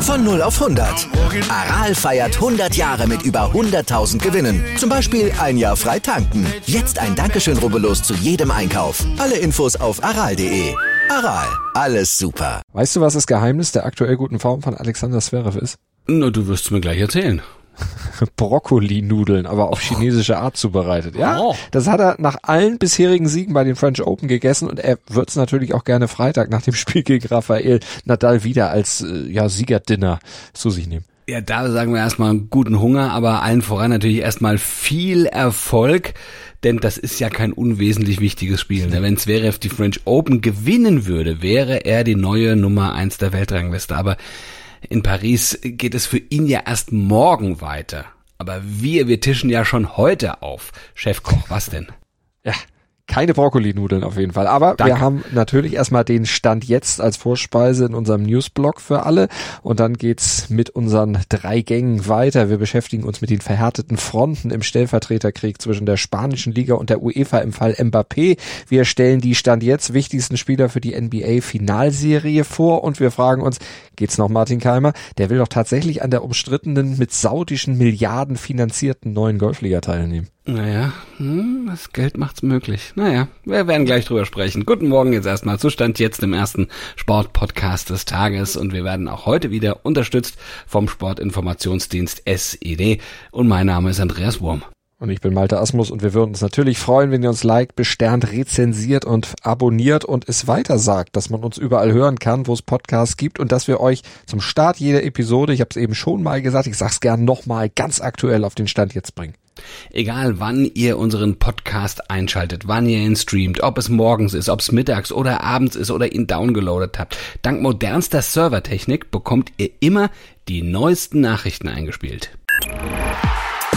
Von 0 auf 100. Aral feiert 100 Jahre mit über 100.000 Gewinnen. Zum Beispiel ein Jahr frei tanken. Jetzt ein Dankeschön, rubbellos zu jedem Einkauf. Alle Infos auf aral.de. Aral, alles super. Weißt du, was das Geheimnis der aktuell guten Form von Alexander Zverev ist? Na, du wirst es mir gleich erzählen. Brokkoli-Nudeln, aber auf chinesische Art zubereitet. Ja, Oh. das hat er nach allen bisherigen Siegen bei den French Open gegessen und er wird es natürlich auch gerne Freitag nach dem Spiel gegen Rafael Nadal wieder als äh, ja, Siegerdinner zu sich nehmen. Ja, da sagen wir erstmal guten Hunger, aber allen voran natürlich erstmal viel Erfolg, denn das ist ja kein unwesentlich wichtiges Spiel. Ne? Wenn Zverev die French Open gewinnen würde, wäre er die neue Nummer eins der Weltrangliste. Aber in Paris geht es für ihn ja erst morgen weiter. Aber wir, wir tischen ja schon heute auf. Chefkoch, was denn? Ja, keine Brokkoli-Nudeln auf jeden Fall. Aber Danke. wir haben natürlich erstmal den Stand jetzt als Vorspeise in unserem Newsblog für alle. Und dann geht's mit unseren drei Gängen weiter. Wir beschäftigen uns mit den verhärteten Fronten im Stellvertreterkrieg zwischen der spanischen Liga und der UEFA im Fall Mbappé. Wir stellen die Stand jetzt wichtigsten Spieler für die NBA-Finalserie vor und wir fragen uns, geht's noch Martin Keimer? Der will doch tatsächlich an der umstrittenen, mit saudischen Milliarden finanzierten neuen Golfliga teilnehmen. Naja, hm, das Geld macht's möglich. Naja, wir werden gleich drüber sprechen. Guten Morgen jetzt erstmal. Zustand jetzt im ersten Sportpodcast des Tages und wir werden auch heute wieder unterstützt vom Sportinformationsdienst SED und mein Name ist Andreas Wurm. Und ich bin Malte Asmus und wir würden uns natürlich freuen, wenn ihr uns liked, besternt, rezensiert und abonniert und es weiter sagt, dass man uns überall hören kann, wo es Podcasts gibt und dass wir euch zum Start jeder Episode, ich habe es eben schon mal gesagt, ich sag's gern nochmal, ganz aktuell auf den Stand jetzt bringen. Egal wann ihr unseren Podcast einschaltet, wann ihr ihn streamt, ob es morgens ist, ob es mittags oder abends ist oder ihn downgeloadet habt, dank modernster Servertechnik bekommt ihr immer die neuesten Nachrichten eingespielt.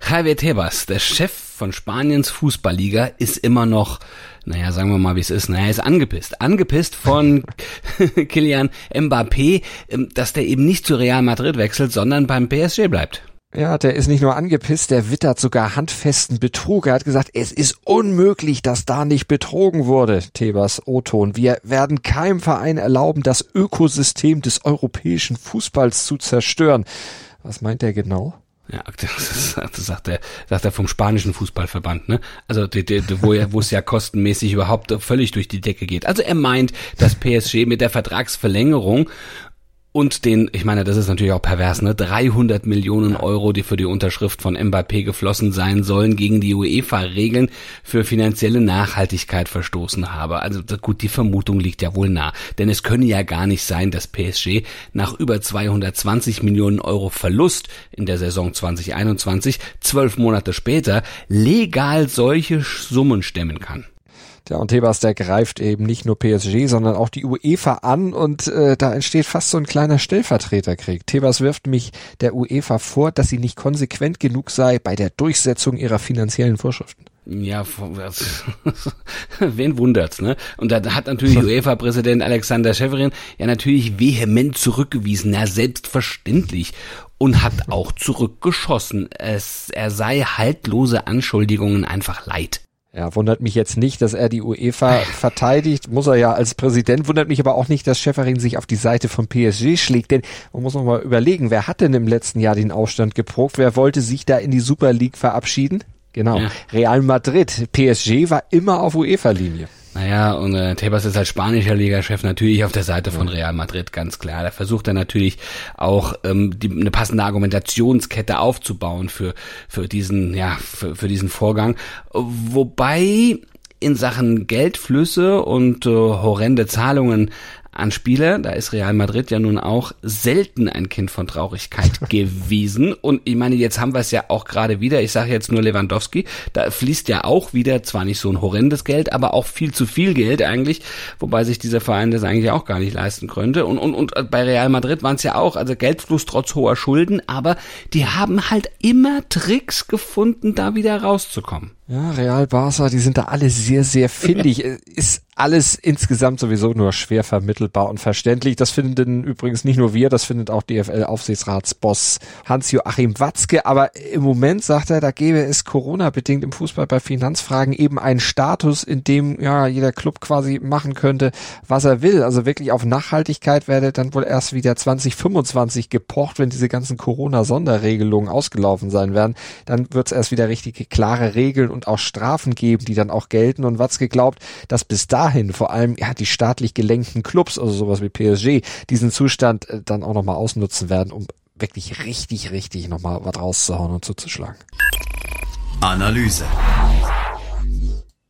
Javier Tebas, der Chef von Spaniens Fußballliga, ist immer noch, naja, sagen wir mal, wie es ist, naja, ist angepisst. Angepisst von Kilian Mbappé, ähm, dass der eben nicht zu Real Madrid wechselt, sondern beim PSG bleibt. Ja, der ist nicht nur angepisst, der wittert sogar handfesten Betrug. Er hat gesagt, es ist unmöglich, dass da nicht betrogen wurde. Tebas O-Ton. Wir werden keinem Verein erlauben, das Ökosystem des europäischen Fußballs zu zerstören. Was meint er genau? Ja, das, das sagt er, sagt er vom spanischen Fußballverband, ne? Also die, die, wo, ja, wo es ja kostenmäßig überhaupt völlig durch die Decke geht. Also er meint, dass PSG mit der Vertragsverlängerung und den, ich meine, das ist natürlich auch pervers, ne? 300 Millionen Euro, die für die Unterschrift von Mbappé geflossen sein sollen, gegen die UEFA-Regeln für finanzielle Nachhaltigkeit verstoßen habe. Also gut, die Vermutung liegt ja wohl nah. Denn es könne ja gar nicht sein, dass PSG nach über 220 Millionen Euro Verlust in der Saison 2021, zwölf Monate später, legal solche Summen stemmen kann. Ja, und Tebas, der greift eben nicht nur PSG, sondern auch die UEFA an und äh, da entsteht fast so ein kleiner Stellvertreterkrieg. Tebas wirft mich der UEFA vor, dass sie nicht konsequent genug sei bei der Durchsetzung ihrer finanziellen Vorschriften. Ja, was- wen wundert's, ne? Und da hat natürlich UEFA-Präsident Alexander Schäferin ja natürlich vehement zurückgewiesen, ja selbstverständlich und hat auch zurückgeschossen. Es, er sei haltlose Anschuldigungen einfach leid. Ja, wundert mich jetzt nicht, dass er die UEFA verteidigt, muss er ja als Präsident, wundert mich aber auch nicht, dass Schäferin sich auf die Seite von PSG schlägt, denn man muss noch mal überlegen, wer hat denn im letzten Jahr den Aufstand geprobt, wer wollte sich da in die Super League verabschieden? Genau, Ja. Real Madrid, PSG war immer auf UEFA-Linie. Naja, und äh, Tebas ist als spanischer Ligachef natürlich auf der Seite von Real Madrid, ganz klar. Da versucht er natürlich auch ähm, die, eine passende Argumentationskette aufzubauen für, für diesen, ja, für, für diesen Vorgang. Wobei in Sachen Geldflüsse und äh, horrende Zahlungen an Spieler, da ist Real Madrid ja nun auch selten ein Kind von Traurigkeit gewesen. Und ich meine, jetzt haben wir es ja auch gerade wieder, ich sage jetzt nur Lewandowski, da fließt ja auch wieder zwar nicht so ein horrendes Geld, aber auch viel zu viel Geld eigentlich, wobei sich dieser Verein das eigentlich auch gar nicht leisten könnte. Und, und, und bei Real Madrid waren es ja auch, also Geldfluss trotz hoher Schulden, aber die haben halt immer Tricks gefunden, da wieder rauszukommen. Ja, Real Barca, die sind da alle sehr, sehr findig. ist alles insgesamt sowieso nur schwer vermittelbar und verständlich. Das finden übrigens nicht nur wir, das findet auch DFL-Aufsichtsratsboss Hans-Joachim Watzke. Aber im Moment sagt er, da gäbe es Corona-bedingt im Fußball bei Finanzfragen eben einen Status, in dem ja jeder Club quasi machen könnte, was er will. Also wirklich auf Nachhaltigkeit werde dann wohl erst wieder 2025 gepocht, wenn diese ganzen Corona-Sonderregelungen ausgelaufen sein werden. Dann wird es erst wieder richtige klare Regeln und auch Strafen geben, die dann auch gelten. Und Watzke glaubt, dass bis dahin vor allem ja, die staatlich gelenkten Clubs, also sowas wie PSG, diesen Zustand äh, dann auch nochmal ausnutzen werden, um wirklich richtig, richtig nochmal was rauszuhauen und zuzuschlagen. Analyse.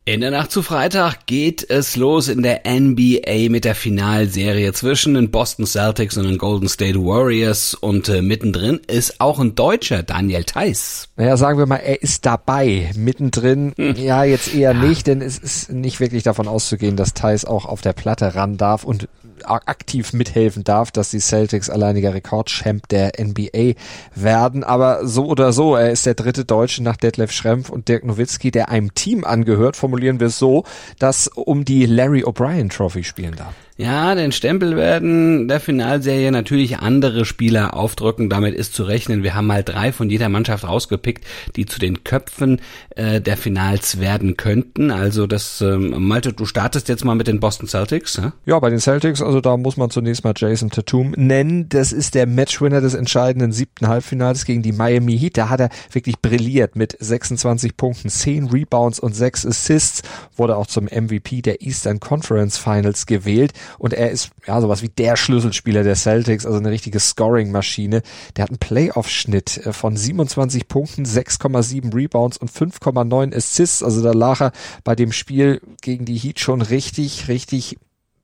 In der Nacht zu Freitag geht es los in der NBA mit der Finalserie zwischen den Boston Celtics und den Golden State Warriors und äh, mittendrin ist auch ein Deutscher, Daniel Theiss. Naja, sagen wir mal, er ist dabei. Mittendrin, hm. ja, jetzt eher ja. nicht, denn es ist nicht wirklich davon auszugehen, dass Theiss auch auf der Platte ran darf und aktiv mithelfen darf, dass die Celtics alleiniger Rekordchamp der NBA werden. Aber so oder so, er ist der dritte Deutsche nach Detlef Schrempf und Dirk Nowitzki, der einem Team angehört, formulieren wir es so, dass um die Larry O'Brien Trophy spielen darf. Ja, den Stempel werden der Finalserie natürlich andere Spieler aufdrücken. Damit ist zu rechnen. Wir haben mal drei von jeder Mannschaft rausgepickt, die zu den Köpfen äh, der Finals werden könnten. Also das, ähm, Malte, du startest jetzt mal mit den Boston Celtics. Ja? ja, bei den Celtics, also da muss man zunächst mal Jason Tatum nennen. Das ist der Matchwinner des entscheidenden siebten Halbfinals gegen die Miami Heat. Da hat er wirklich brilliert mit 26 Punkten, 10 Rebounds und 6 Assists. Wurde auch zum MVP der Eastern Conference Finals gewählt und er ist ja sowas wie der Schlüsselspieler der Celtics, also eine richtige Scoring-Maschine. Der hat einen Playoff-Schnitt äh, von 27 Punkten, 6,7 Rebounds und 5,9 Assists. Also da lag er bei dem Spiel gegen die Heat schon richtig, richtig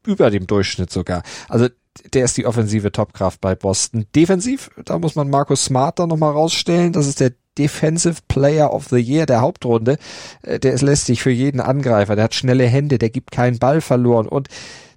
über dem Durchschnitt sogar. Also der ist die offensive Topkraft bei Boston. Defensiv, da muss man Markus Smart dann nochmal rausstellen. Das ist der Defensive Player of the Year der Hauptrunde. Äh, der ist lästig für jeden Angreifer. Der hat schnelle Hände, der gibt keinen Ball verloren und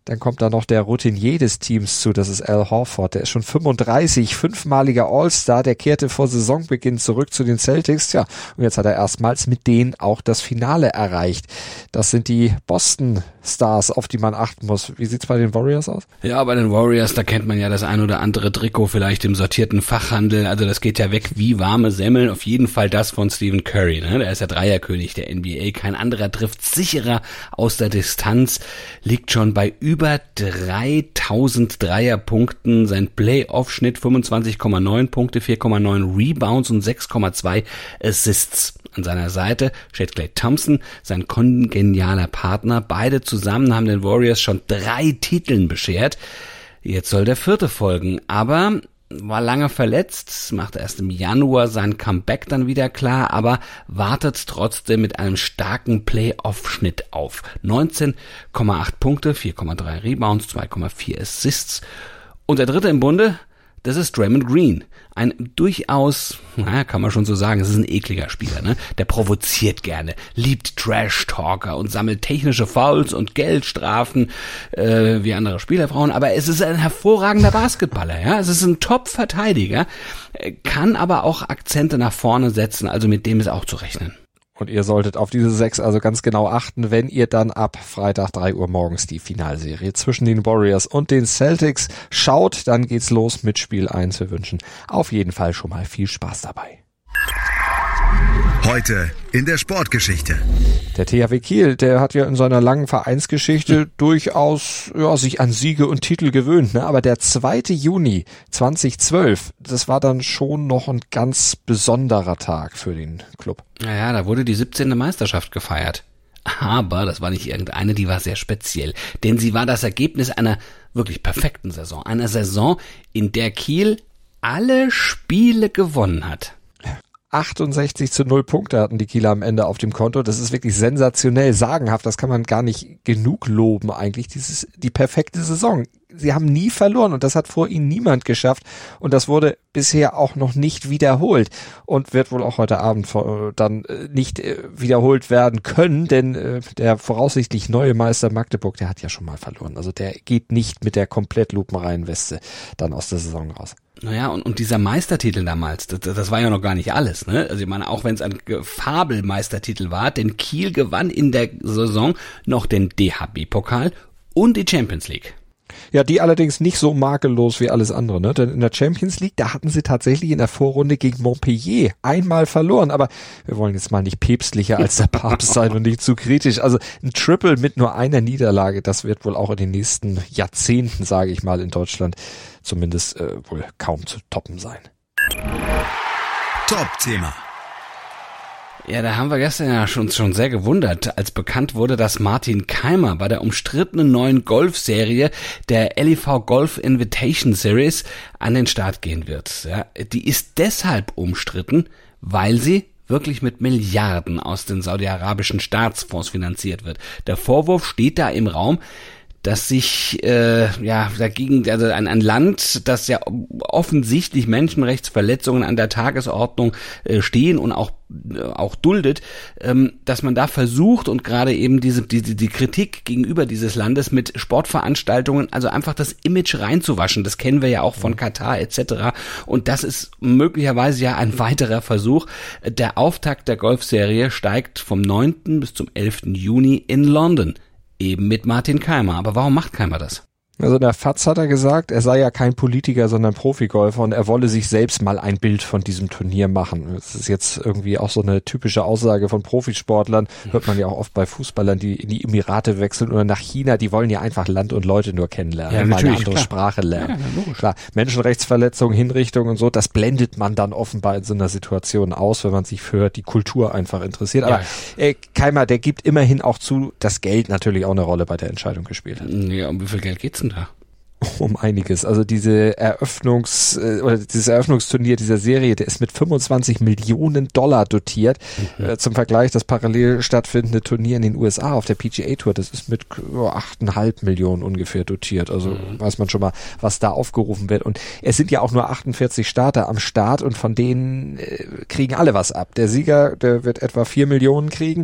dann kommt da noch der Routinier des Teams zu, das ist Al Horford. Der ist schon 35, fünfmaliger All-Star, der kehrte vor Saisonbeginn zurück zu den Celtics. Ja, und jetzt hat er erstmals mit denen auch das Finale erreicht. Das sind die Boston Stars, auf die man achten muss. Wie sieht's bei den Warriors aus? Ja, bei den Warriors, da kennt man ja das ein oder andere Trikot vielleicht im sortierten Fachhandel. Also das geht ja weg wie warme Semmeln. Auf jeden Fall das von Stephen Curry. Ne? Der ist der Dreierkönig der NBA. Kein anderer trifft sicherer aus der Distanz. Liegt schon bei über über 3000 Dreierpunkten, sein Playoff-Schnitt 25,9 Punkte, 4,9 Rebounds und 6,2 Assists. An seiner Seite steht Clay Thompson, sein kongenialer Partner. Beide zusammen haben den Warriors schon drei Titeln beschert. Jetzt soll der vierte folgen, aber war lange verletzt, macht erst im Januar sein Comeback dann wieder klar, aber wartet trotzdem mit einem starken Playoff-Schnitt auf. 19,8 Punkte, 4,3 Rebounds, 2,4 Assists. Und der dritte im Bunde, das ist Draymond Green. Ein durchaus, naja, kann man schon so sagen, es ist ein ekliger Spieler, ne? Der provoziert gerne, liebt Trash-Talker und sammelt technische Fouls und Geldstrafen äh, wie andere Spielerfrauen, aber es ist ein hervorragender Basketballer, ja? Es ist ein Top-Verteidiger, kann aber auch Akzente nach vorne setzen, also mit dem ist auch zu rechnen. Und ihr solltet auf diese sechs also ganz genau achten, wenn ihr dann ab Freitag drei Uhr morgens die Finalserie zwischen den Warriors und den Celtics schaut. Dann geht's los mit Spiel eins. Wir wünschen auf jeden Fall schon mal viel Spaß dabei. Heute in der Sportgeschichte. Der THW Kiel, der hat ja in seiner langen Vereinsgeschichte hm. durchaus ja, sich an Siege und Titel gewöhnt. Ne? Aber der 2. Juni 2012, das war dann schon noch ein ganz besonderer Tag für den Club. Naja, da wurde die 17. Meisterschaft gefeiert. Aber das war nicht irgendeine, die war sehr speziell. Denn sie war das Ergebnis einer wirklich perfekten Saison. Einer Saison, in der Kiel alle Spiele gewonnen hat 68 zu 0 Punkte hatten die Kieler am Ende auf dem Konto. Das ist wirklich sensationell sagenhaft. Das kann man gar nicht genug loben eigentlich. Dieses, die perfekte Saison. Sie haben nie verloren und das hat vor ihnen niemand geschafft. Und das wurde bisher auch noch nicht wiederholt und wird wohl auch heute Abend dann äh, nicht äh, wiederholt werden können, denn äh, der voraussichtlich neue Meister Magdeburg, der hat ja schon mal verloren. Also der geht nicht mit der komplett lupenreinen Weste dann aus der Saison raus. Naja, und, und dieser Meistertitel damals, das, das war ja noch gar nicht alles. Ne? Also ich meine, auch wenn es ein Fabelmeistertitel war, denn Kiel gewann in der Saison noch den DHB-Pokal und die Champions League. Ja, die allerdings nicht so makellos wie alles andere, ne? Denn in der Champions League, da hatten sie tatsächlich in der Vorrunde gegen Montpellier einmal verloren. Aber wir wollen jetzt mal nicht päpstlicher als der Papst sein und nicht zu kritisch. Also ein Triple mit nur einer Niederlage, das wird wohl auch in den nächsten Jahrzehnten, sage ich mal, in Deutschland zumindest äh, wohl kaum zu toppen sein. Top-Thema. Ja, da haben wir gestern ja schon, schon sehr gewundert, als bekannt wurde, dass Martin Keimer bei der umstrittenen neuen Golfserie der LIV Golf Invitation Series an den Start gehen wird. Ja, die ist deshalb umstritten, weil sie wirklich mit Milliarden aus den saudi-arabischen Staatsfonds finanziert wird. Der Vorwurf steht da im Raum, dass sich äh, ja dagegen also ein, ein Land, das ja offensichtlich Menschenrechtsverletzungen an der Tagesordnung äh, stehen und auch äh, auch duldet, ähm, dass man da versucht und gerade eben diese die, die Kritik gegenüber dieses Landes mit Sportveranstaltungen, also einfach das Image reinzuwaschen. Das kennen wir ja auch von Katar etc. Und das ist möglicherweise ja ein weiterer Versuch. Der Auftakt der Golfserie steigt vom 9. bis zum 11. Juni in London eben mit Martin Keimer. Aber warum macht Keimer das? Also in der FAZ hat er gesagt, er sei ja kein Politiker, sondern Profigolfer und er wolle sich selbst mal ein Bild von diesem Turnier machen. Das ist jetzt irgendwie auch so eine typische Aussage von Profisportlern. Hört man ja auch oft bei Fußballern, die in die Emirate wechseln oder nach China. Die wollen ja einfach Land und Leute nur kennenlernen, ja, mal eine andere klar. Sprache lernen. Ja, klar, Menschenrechtsverletzungen, Hinrichtungen und so, das blendet man dann offenbar in so einer Situation aus, wenn man sich für die Kultur einfach interessiert. Aber ja. äh, Keimer, der gibt immerhin auch zu, dass Geld natürlich auch eine Rolle bei der Entscheidung gespielt hat. Ja, um wie viel Geld geht's denn da? um einiges. Also diese Eröffnungs äh, oder dieses Eröffnungsturnier dieser Serie, der ist mit 25 Millionen Dollar dotiert. Mhm. Zum Vergleich das parallel stattfindende Turnier in den USA auf der PGA Tour, das ist mit oh, 8,5 Millionen ungefähr dotiert. Also mhm. weiß man schon mal, was da aufgerufen wird. Und es sind ja auch nur 48 Starter am Start und von denen äh, kriegen alle was ab. Der Sieger, der wird etwa 4 Millionen kriegen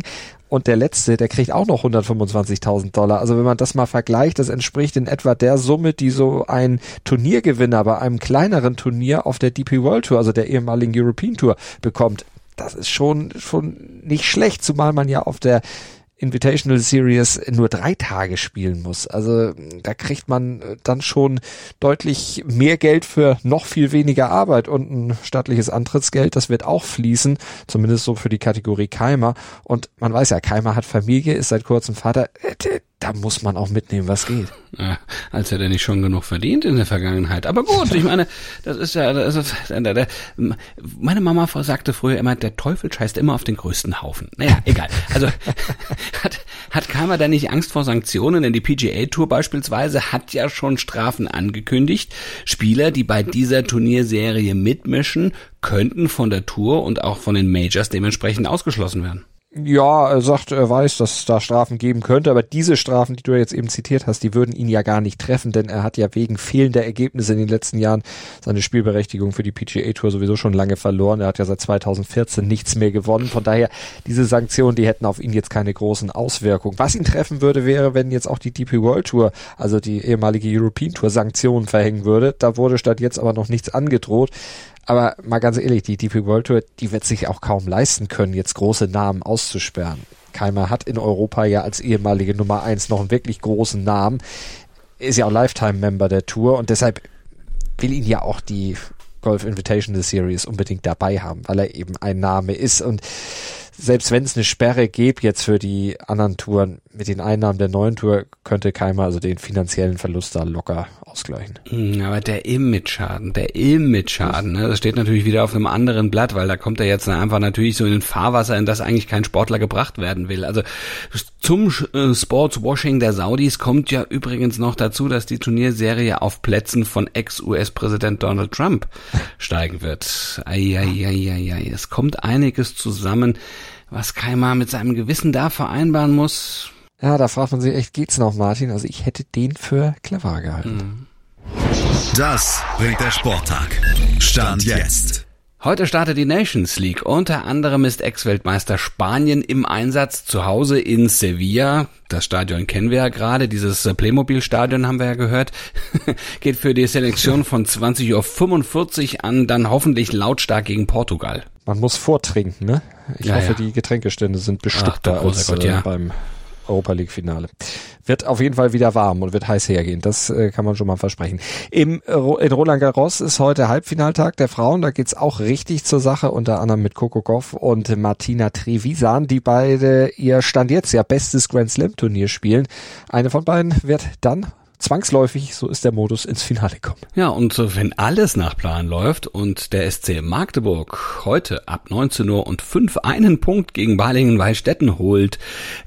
und der letzte, der kriegt auch noch 125.000 Dollar. Also wenn man das mal vergleicht, das entspricht in etwa der Summe, die so ein Turniergewinner bei einem kleineren Turnier auf der DP World Tour, also der ehemaligen European Tour, bekommt. Das ist schon, schon nicht schlecht, zumal man ja auf der Invitational Series nur drei Tage spielen muss. Also da kriegt man äh, dann schon deutlich mehr Geld für noch viel weniger Arbeit und ein staatliches Antrittsgeld, das wird auch fließen, zumindest so für die Kategorie Keimer. Und man weiß ja, Keimer hat Familie, ist seit kurzem Vater. Da muss man auch mitnehmen, was geht. Ja, als hätte er nicht schon genug verdient in der Vergangenheit. Aber gut, ich meine, das ist ja, das ist, meine Mama sagte früher immer, der Teufel scheißt immer auf den größten Haufen. Naja, egal. Also hat, hat Keimer da nicht Angst vor Sanktionen? Denn die PGA Tour beispielsweise hat ja schon Strafen angekündigt. Spieler, die bei dieser Turnierserie mitmischen, könnten von der Tour und auch von den Majors dementsprechend ausgeschlossen werden. Ja, er sagt, er weiß, dass es da Strafen geben könnte, aber diese Strafen, die du jetzt eben zitiert hast, die würden ihn ja gar nicht treffen, denn er hat ja wegen fehlender Ergebnisse in den letzten Jahren seine Spielberechtigung für die PGA Tour sowieso schon lange verloren. Er hat ja seit 2014 nichts mehr gewonnen. Von daher, diese Sanktionen, die hätten auf ihn jetzt keine großen Auswirkungen. Was ihn treffen würde, wäre, wenn jetzt auch die DP World Tour, also die ehemalige European Tour, Sanktionen verhängen würde. Da wurde statt jetzt aber noch nichts angedroht. Aber mal ganz ehrlich, die DP World Tour, die wird sich auch kaum leisten können, jetzt große Namen auszusperren. Keimer hat in Europa ja als ehemalige Nummer eins noch einen wirklich großen Namen. Ist ja auch Lifetime-Member der Tour und deshalb will ihn ja auch die Golf Invitational Series unbedingt dabei haben, weil er eben ein Name ist und selbst wenn es eine Sperre gäbe jetzt für die anderen Touren, mit den Einnahmen der neuen Tour könnte Keimer also den finanziellen Verlust da locker ausgleichen. Hm, aber der Image-Schaden, der Image-Schaden, ne, das steht natürlich wieder auf einem anderen Blatt, weil da kommt er jetzt einfach natürlich so in ein Fahrwasser, in das eigentlich kein Sportler gebracht werden will. Also zum äh, Sportswashing der Saudis kommt ja übrigens noch dazu, dass die Turnierserie auf Plätzen von Ex-US-Präsident Donald Trump steigen wird. Eieieiei, es kommt einiges zusammen, was Keimer mit seinem Gewissen da vereinbaren muss. Ja, da fragt man sich echt, geht's noch, Martin? Also ich hätte den für clever gehalten. Mhm. Das bringt der Sporttag. Stand jetzt. Heute startet die Nations League. Unter anderem ist Ex-Weltmeister Spanien im Einsatz zu Hause in Sevilla. Das Stadion kennen wir ja gerade. Dieses Playmobil-Stadion haben wir ja gehört. Geht für die Selektion von 20.45 Uhr an, dann hoffentlich lautstark gegen Portugal. Man muss vortrinken, ne? Ich ja, hoffe, ja. die Getränkestände sind bestückter als Gott, ja. beim Europa League Finale. Wird auf jeden Fall wieder warm und wird heiß hergehen. Das äh, kann man schon mal versprechen. Im, in Roland Garros ist heute Halbfinaltag der Frauen. Da geht's auch richtig zur Sache, unter anderem mit Coco Goff und Martina Trevisan, die beide ihr Stand jetzt ja bestes Grand Slam Turnier spielen. Eine von beiden wird dann zwangsläufig, so ist der Modus, ins Finale kommen. Ja, und wenn alles nach Plan läuft und der SC Magdeburg heute ab 19 Uhr und 5 einen Punkt gegen Balingen-Wallstätten holt,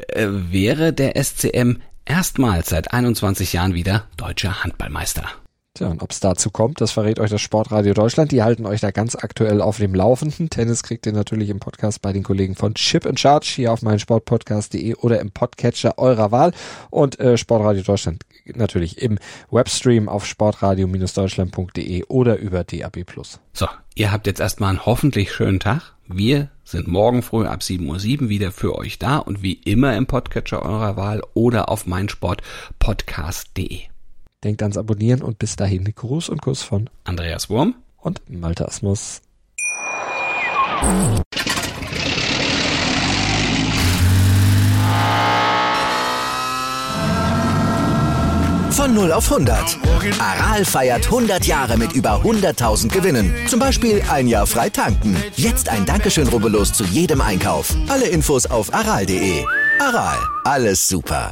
äh, wäre der SCM erstmals seit 21 Jahren wieder deutscher Handballmeister. Tja, und ob es dazu kommt, das verrät euch das Sportradio Deutschland. Die halten euch da ganz aktuell auf dem Laufenden. Tennis kriegt ihr natürlich im Podcast bei den Kollegen von Chip and Charge hier auf meinsportpodcast.de oder im Podcatcher eurer Wahl. Und äh, Sportradio Deutschland natürlich im Webstream auf sportradio-deutschland.de oder über DAB+. So, ihr habt jetzt erstmal einen hoffentlich schönen Tag. Wir sind morgen früh ab 7.07 Uhr wieder für euch da und wie immer im Podcatcher eurer Wahl oder auf meinsportpodcast.de. Denkt ans Abonnieren und bis dahin Gruß und Kuss von Andreas Wurm und Malte Asmus. Von 0 auf 100. Aral feiert 100 Jahre mit über 100.000 Gewinnen. Zum Beispiel ein Jahr frei tanken. Jetzt ein Dankeschön, rubbellos zu jedem Einkauf. Alle Infos auf aral.de. Aral, alles super.